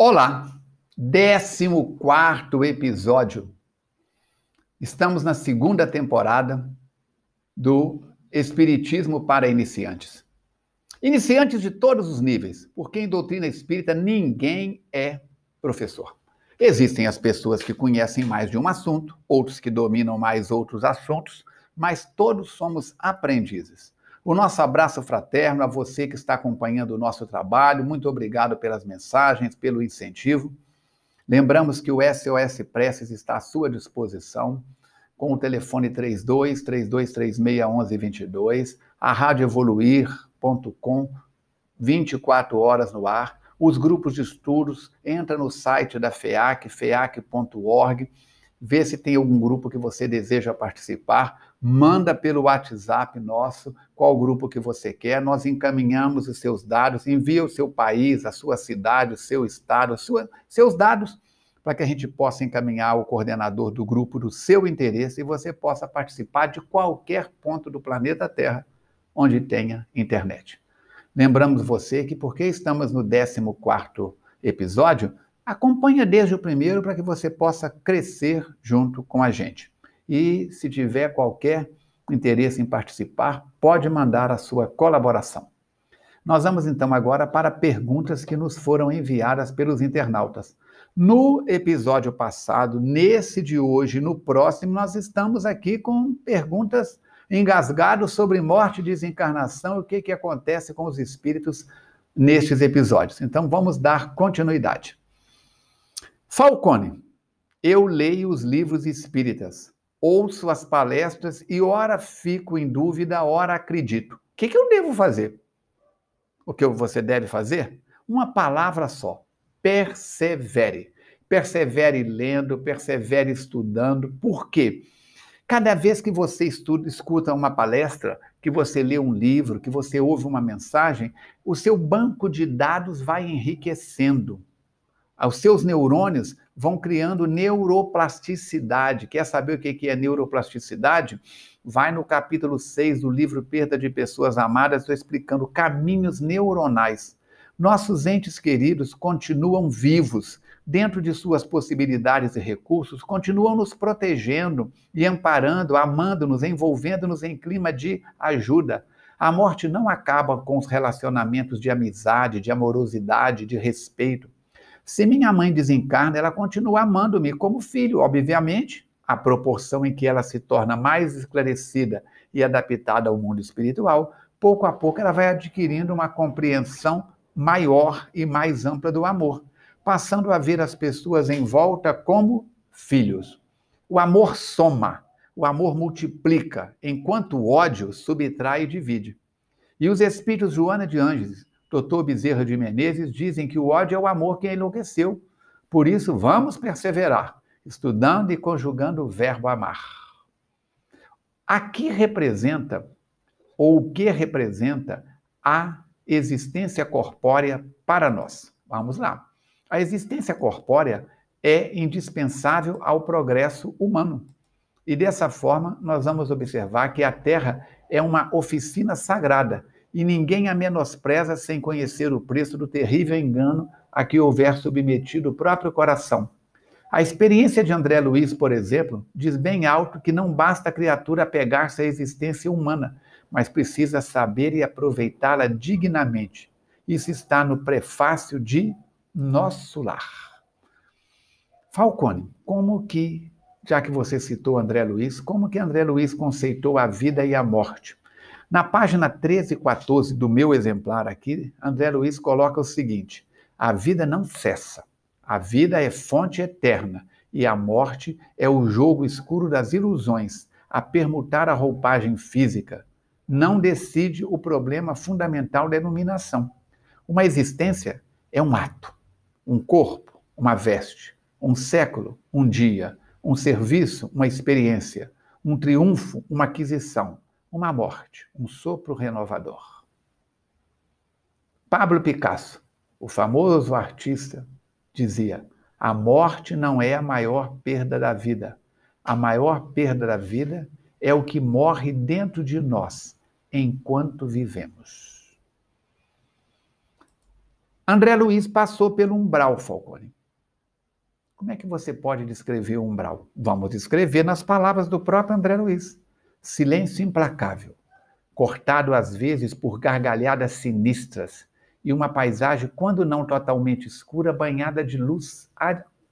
Olá, 14 episódio. Estamos na segunda temporada do Espiritismo para Iniciantes. Iniciantes de todos os níveis, porque em doutrina espírita ninguém é professor. Existem as pessoas que conhecem mais de um assunto, outros que dominam mais outros assuntos, mas todos somos aprendizes. O nosso abraço fraterno a você que está acompanhando o nosso trabalho. Muito obrigado pelas mensagens, pelo incentivo. Lembramos que o SOS Preces está à sua disposição com o telefone 32 3236 1122, a radioevoluir.com 24 horas no ar, os grupos de estudos, entra no site da FEAC, feac.org, vê se tem algum grupo que você deseja participar, manda pelo WhatsApp nosso qual grupo que você quer, nós encaminhamos os seus dados, envia o seu país, a sua cidade, o seu estado, sua, seus dados, para que a gente possa encaminhar o coordenador do grupo do seu interesse e você possa participar de qualquer ponto do planeta Terra onde tenha internet. Lembramos você que porque estamos no 14º episódio, acompanha desde o primeiro para que você possa crescer junto com a gente. E se tiver qualquer interesse em participar, pode mandar a sua colaboração. Nós vamos então agora para perguntas que nos foram enviadas pelos internautas. No episódio passado, nesse de hoje, no próximo, nós estamos aqui com perguntas engasgadas sobre morte, desencarnação e o que, que acontece com os espíritos nestes episódios. Então vamos dar continuidade. Falcone, eu leio os livros espíritas ouço as palestras e ora fico em dúvida, ora acredito. O que, que eu devo fazer? O que você deve fazer? Uma palavra só: persevere. Persevere lendo, persevere estudando. Por quê? Cada vez que você estuda, escuta uma palestra, que você lê um livro, que você ouve uma mensagem, o seu banco de dados vai enriquecendo. Os seus neurônios vão criando neuroplasticidade. Quer saber o que é neuroplasticidade? Vai no capítulo 6 do livro Perda de Pessoas Amadas, estou explicando caminhos neuronais. Nossos entes queridos continuam vivos, dentro de suas possibilidades e recursos, continuam nos protegendo e amparando, amando-nos, envolvendo-nos em clima de ajuda. A morte não acaba com os relacionamentos de amizade, de amorosidade, de respeito. Se minha mãe desencarna, ela continua amando-me como filho, obviamente, à proporção em que ela se torna mais esclarecida e adaptada ao mundo espiritual, pouco a pouco ela vai adquirindo uma compreensão maior e mais ampla do amor, passando a ver as pessoas em volta como filhos. O amor soma, o amor multiplica, enquanto o ódio subtrai e divide. E os espíritos Joana de Ângeles Doutor Bezerra de Menezes dizem que o ódio é o amor que enlouqueceu. Por isso, vamos perseverar, estudando e conjugando o verbo amar. Aqui representa, ou o que representa, a existência corpórea para nós. Vamos lá. A existência corpórea é indispensável ao progresso humano. E dessa forma, nós vamos observar que a Terra é uma oficina sagrada e ninguém a menospreza sem conhecer o preço do terrível engano a que houver submetido o próprio coração. A experiência de André Luiz, por exemplo, diz bem alto que não basta a criatura apegar-se à existência humana, mas precisa saber e aproveitá-la dignamente. Isso está no prefácio de Nosso Lar. Falcone, como que, já que você citou André Luiz, como que André Luiz conceitou a vida e a morte? Na página 13 e 14 do meu exemplar aqui, André Luiz coloca o seguinte: a vida não cessa, a vida é fonte eterna e a morte é o jogo escuro das ilusões, a permutar a roupagem física. Não decide o problema fundamental da iluminação. Uma existência é um ato, um corpo, uma veste, um século, um dia, um serviço, uma experiência, um triunfo, uma aquisição uma morte, um sopro renovador. Pablo Picasso, o famoso artista, dizia: a morte não é a maior perda da vida. A maior perda da vida é o que morre dentro de nós enquanto vivemos. André Luiz passou pelo umbral, Falcone. Como é que você pode descrever o umbral? Vamos descrever nas palavras do próprio André Luiz. Silêncio implacável, cortado às vezes por gargalhadas sinistras e uma paisagem, quando não totalmente escura, banhada de luz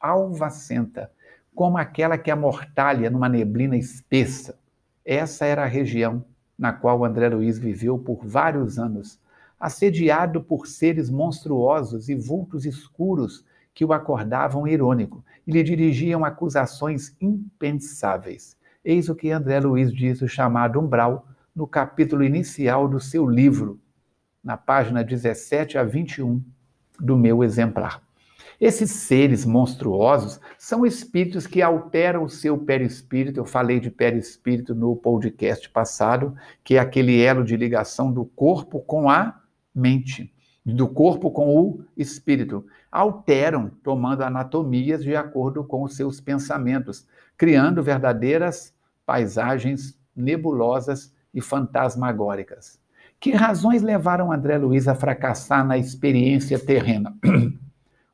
alvacenta, como aquela que amortalha numa neblina espessa. Essa era a região na qual André Luiz viveu por vários anos, assediado por seres monstruosos e vultos escuros que o acordavam irônico e lhe dirigiam acusações impensáveis. Eis o que André Luiz diz o chamado umbral no capítulo inicial do seu livro, na página 17 a 21 do meu exemplar. Esses seres monstruosos são espíritos que alteram o seu perispírito. Eu falei de perispírito no podcast passado, que é aquele elo de ligação do corpo com a mente, do corpo com o espírito. Alteram, tomando anatomias de acordo com os seus pensamentos, criando verdadeiras paisagens nebulosas e fantasmagóricas. Que razões levaram André Luiz a fracassar na experiência terrena?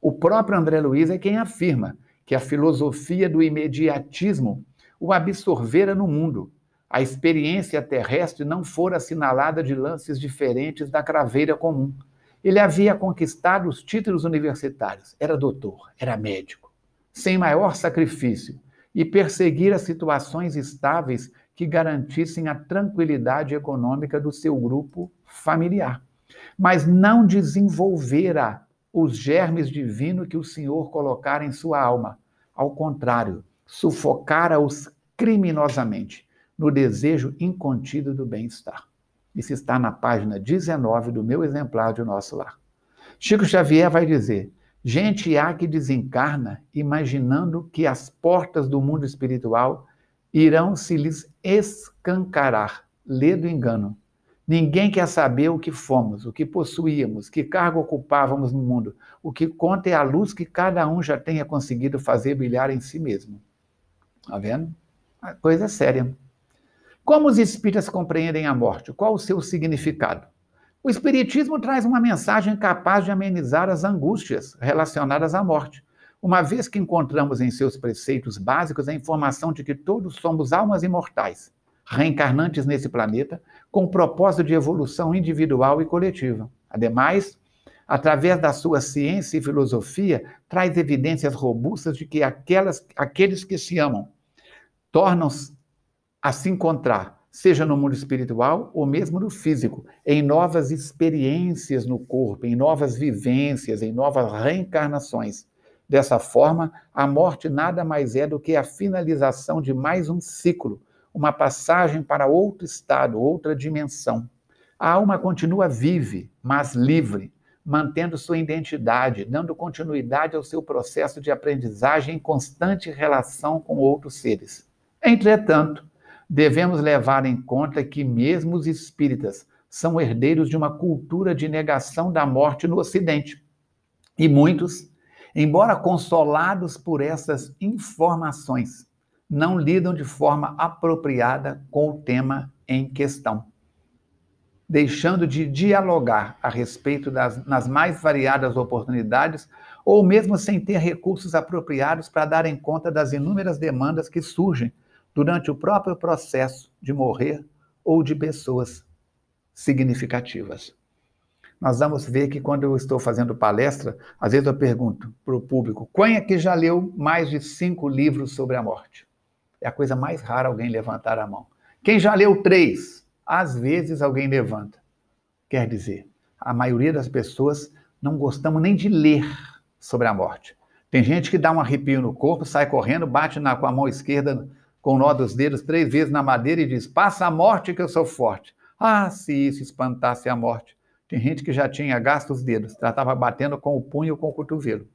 O próprio André Luiz é quem afirma que a filosofia do imediatismo o absorvera no mundo. A experiência terrestre não fora assinalada de lances diferentes da craveira comum. Ele havia conquistado os títulos universitários, era doutor, era médico, sem maior sacrifício, e perseguira situações estáveis que garantissem a tranquilidade econômica do seu grupo familiar. Mas não desenvolvera os germes divinos que o Senhor colocara em sua alma. Ao contrário, sufocara-os criminosamente no desejo incontido do bem-estar. Isso está na página 19 do meu exemplar de Nosso Lar. Chico Xavier vai dizer: gente há que desencarna imaginando que as portas do mundo espiritual irão se lhes escancarar. Lê do engano. Ninguém quer saber o que fomos, o que possuíamos, que cargo ocupávamos no mundo. O que conta é a luz que cada um já tenha conseguido fazer brilhar em si mesmo. Está vendo? A coisa é séria. Como os espíritas compreendem a morte? Qual o seu significado? O Espiritismo traz uma mensagem capaz de amenizar as angústias relacionadas à morte, uma vez que encontramos em seus preceitos básicos a informação de que todos somos almas imortais reencarnantes nesse planeta, com o propósito de evolução individual e coletiva. Ademais, através da sua ciência e filosofia, traz evidências robustas de que aquelas, aqueles que se amam tornam-se a se encontrar, seja no mundo espiritual ou mesmo no físico, em novas experiências no corpo, em novas vivências, em novas reencarnações. Dessa forma, a morte nada mais é do que a finalização de mais um ciclo uma passagem para outro estado, outra dimensão. A alma continua vive, mas livre, mantendo sua identidade, dando continuidade ao seu processo de aprendizagem em constante relação com outros seres. Entretanto, devemos levar em conta que mesmo os espíritas são herdeiros de uma cultura de negação da morte no Ocidente. E muitos, embora consolados por essas informações, não lidam de forma apropriada com o tema em questão, deixando de dialogar a respeito das nas mais variadas oportunidades ou mesmo sem ter recursos apropriados para darem conta das inúmeras demandas que surgem durante o próprio processo de morrer ou de pessoas significativas. Nós vamos ver que quando eu estou fazendo palestra, às vezes eu pergunto para o público: quem é que já leu mais de cinco livros sobre a morte? É a coisa mais rara alguém levantar a mão. Quem já leu três? Às vezes alguém levanta. Quer dizer, a maioria das pessoas não gostamos nem de ler sobre a morte. Tem gente que dá um arrepio no corpo, sai correndo, bate na, com a mão esquerda com o nó dos dedos três vezes na madeira e diz: Passa a morte que eu sou forte. Ah, se isso espantasse a morte. Tem gente que já tinha gasto os dedos, já estava batendo com o punho ou com o cotovelo.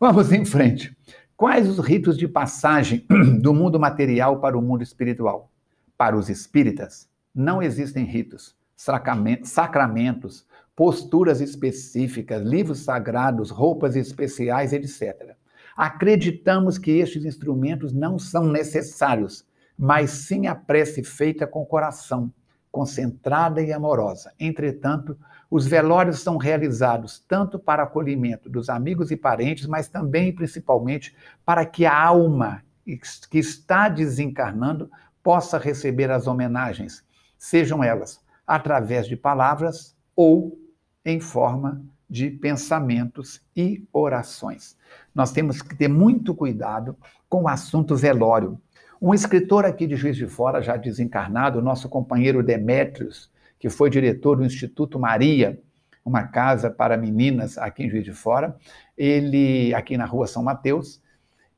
Vamos em frente. Quais os ritos de passagem do mundo material para o mundo espiritual? Para os espíritas, não existem ritos, sacramentos, posturas específicas, livros sagrados, roupas especiais, etc. Acreditamos que estes instrumentos não são necessários, mas sim a prece feita com coração, concentrada e amorosa. Entretanto, Os velórios são realizados tanto para acolhimento dos amigos e parentes, mas também e principalmente para que a alma que está desencarnando possa receber as homenagens, sejam elas através de palavras ou em forma de pensamentos e orações. Nós temos que ter muito cuidado com o assunto velório. Um escritor aqui de Juiz de Fora, já desencarnado, nosso companheiro Demétrios, que foi diretor do Instituto Maria, uma casa para meninas aqui em Juiz de Fora, ele, aqui na rua São Mateus,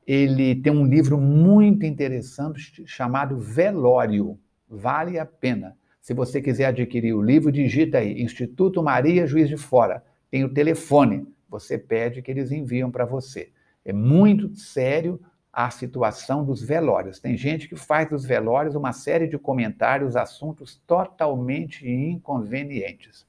ele tem um livro muito interessante chamado Velório. Vale a pena. Se você quiser adquirir o livro, digita aí Instituto Maria Juiz de Fora. Tem o telefone. Você pede que eles enviam para você. É muito sério a situação dos velórios. Tem gente que faz dos velórios uma série de comentários, assuntos totalmente inconvenientes.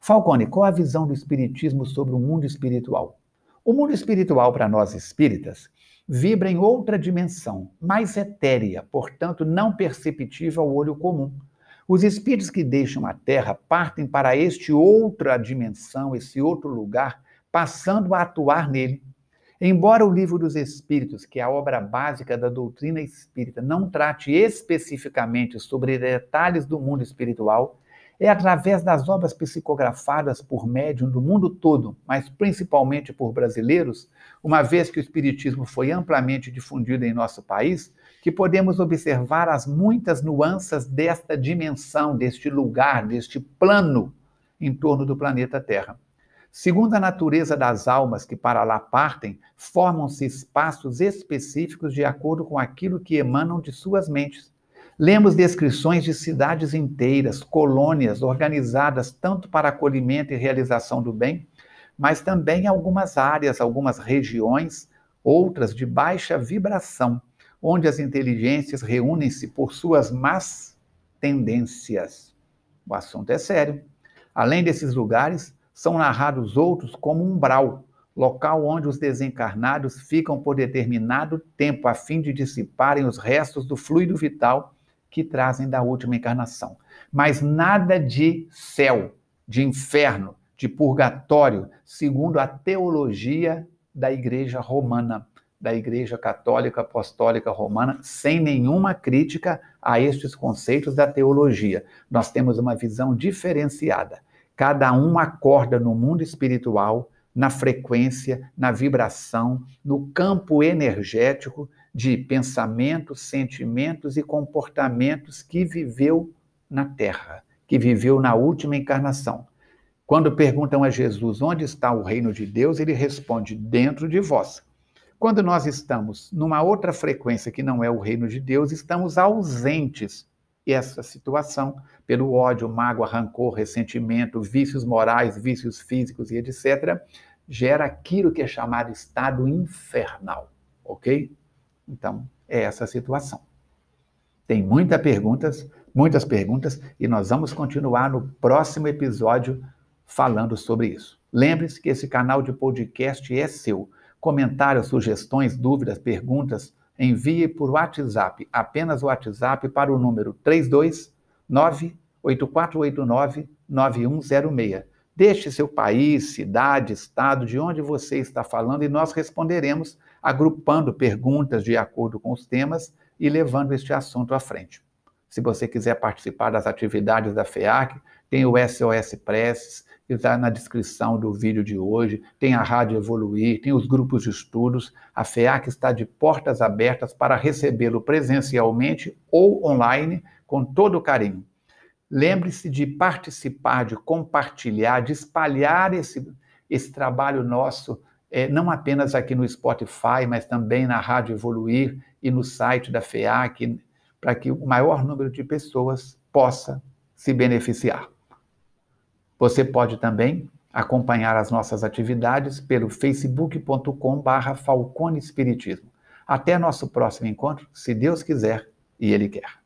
Falcone, qual a visão do Espiritismo sobre o mundo espiritual? O mundo espiritual, para nós espíritas, vibra em outra dimensão, mais etérea, portanto não perceptível ao olho comum. Os espíritos que deixam a Terra partem para este outra dimensão, esse outro lugar, passando a atuar nele. Embora o Livro dos Espíritos, que é a obra básica da doutrina espírita, não trate especificamente sobre detalhes do mundo espiritual, é através das obras psicografadas por médium do mundo todo, mas principalmente por brasileiros, uma vez que o Espiritismo foi amplamente difundido em nosso país, que podemos observar as muitas nuances desta dimensão, deste lugar, deste plano em torno do planeta Terra. Segundo a natureza das almas que para lá partem, formam-se espaços específicos de acordo com aquilo que emanam de suas mentes. Lemos descrições de cidades inteiras, colônias organizadas tanto para acolhimento e realização do bem, mas também algumas áreas, algumas regiões, outras de baixa vibração, onde as inteligências reúnem-se por suas más tendências. O assunto é sério. Além desses lugares, são narrados outros como umbral, local onde os desencarnados ficam por determinado tempo a fim de dissiparem os restos do fluido vital que trazem da última encarnação. Mas nada de céu, de inferno, de purgatório, segundo a teologia da Igreja Romana, da Igreja Católica Apostólica Romana, sem nenhuma crítica a estes conceitos da teologia. Nós temos uma visão diferenciada. Cada um acorda no mundo espiritual, na frequência, na vibração, no campo energético de pensamentos, sentimentos e comportamentos que viveu na Terra, que viveu na última encarnação. Quando perguntam a Jesus onde está o reino de Deus, ele responde: dentro de vós. Quando nós estamos numa outra frequência que não é o reino de Deus, estamos ausentes. E essa situação, pelo ódio, mágoa, rancor, ressentimento, vícios morais, vícios físicos e etc., gera aquilo que é chamado estado infernal, ok? Então, é essa situação. Tem muitas perguntas, muitas perguntas, e nós vamos continuar no próximo episódio falando sobre isso. Lembre-se que esse canal de podcast é seu. Comentários, sugestões, dúvidas, perguntas, envie por WhatsApp, apenas o WhatsApp para o número 329 8489 9106. Deixe seu país, cidade, estado, de onde você está falando e nós responderemos agrupando perguntas de acordo com os temas e levando este assunto à frente. Se você quiser participar das atividades da FEAC, tem o SOS Preces, que está na descrição do vídeo de hoje, tem a Rádio Evoluir, tem os grupos de estudos. A FEAC está de portas abertas para recebê-lo presencialmente ou online com todo carinho. Lembre-se de participar, de compartilhar, de espalhar esse, esse trabalho nosso é, não apenas aqui no Spotify, mas também na Rádio Evoluir e no site da FEAC, para que o maior número de pessoas possa se beneficiar. Você pode também acompanhar as nossas atividades pelo facebook.com/falcone Espiritismo. Até nosso próximo encontro, se Deus quiser e Ele quer.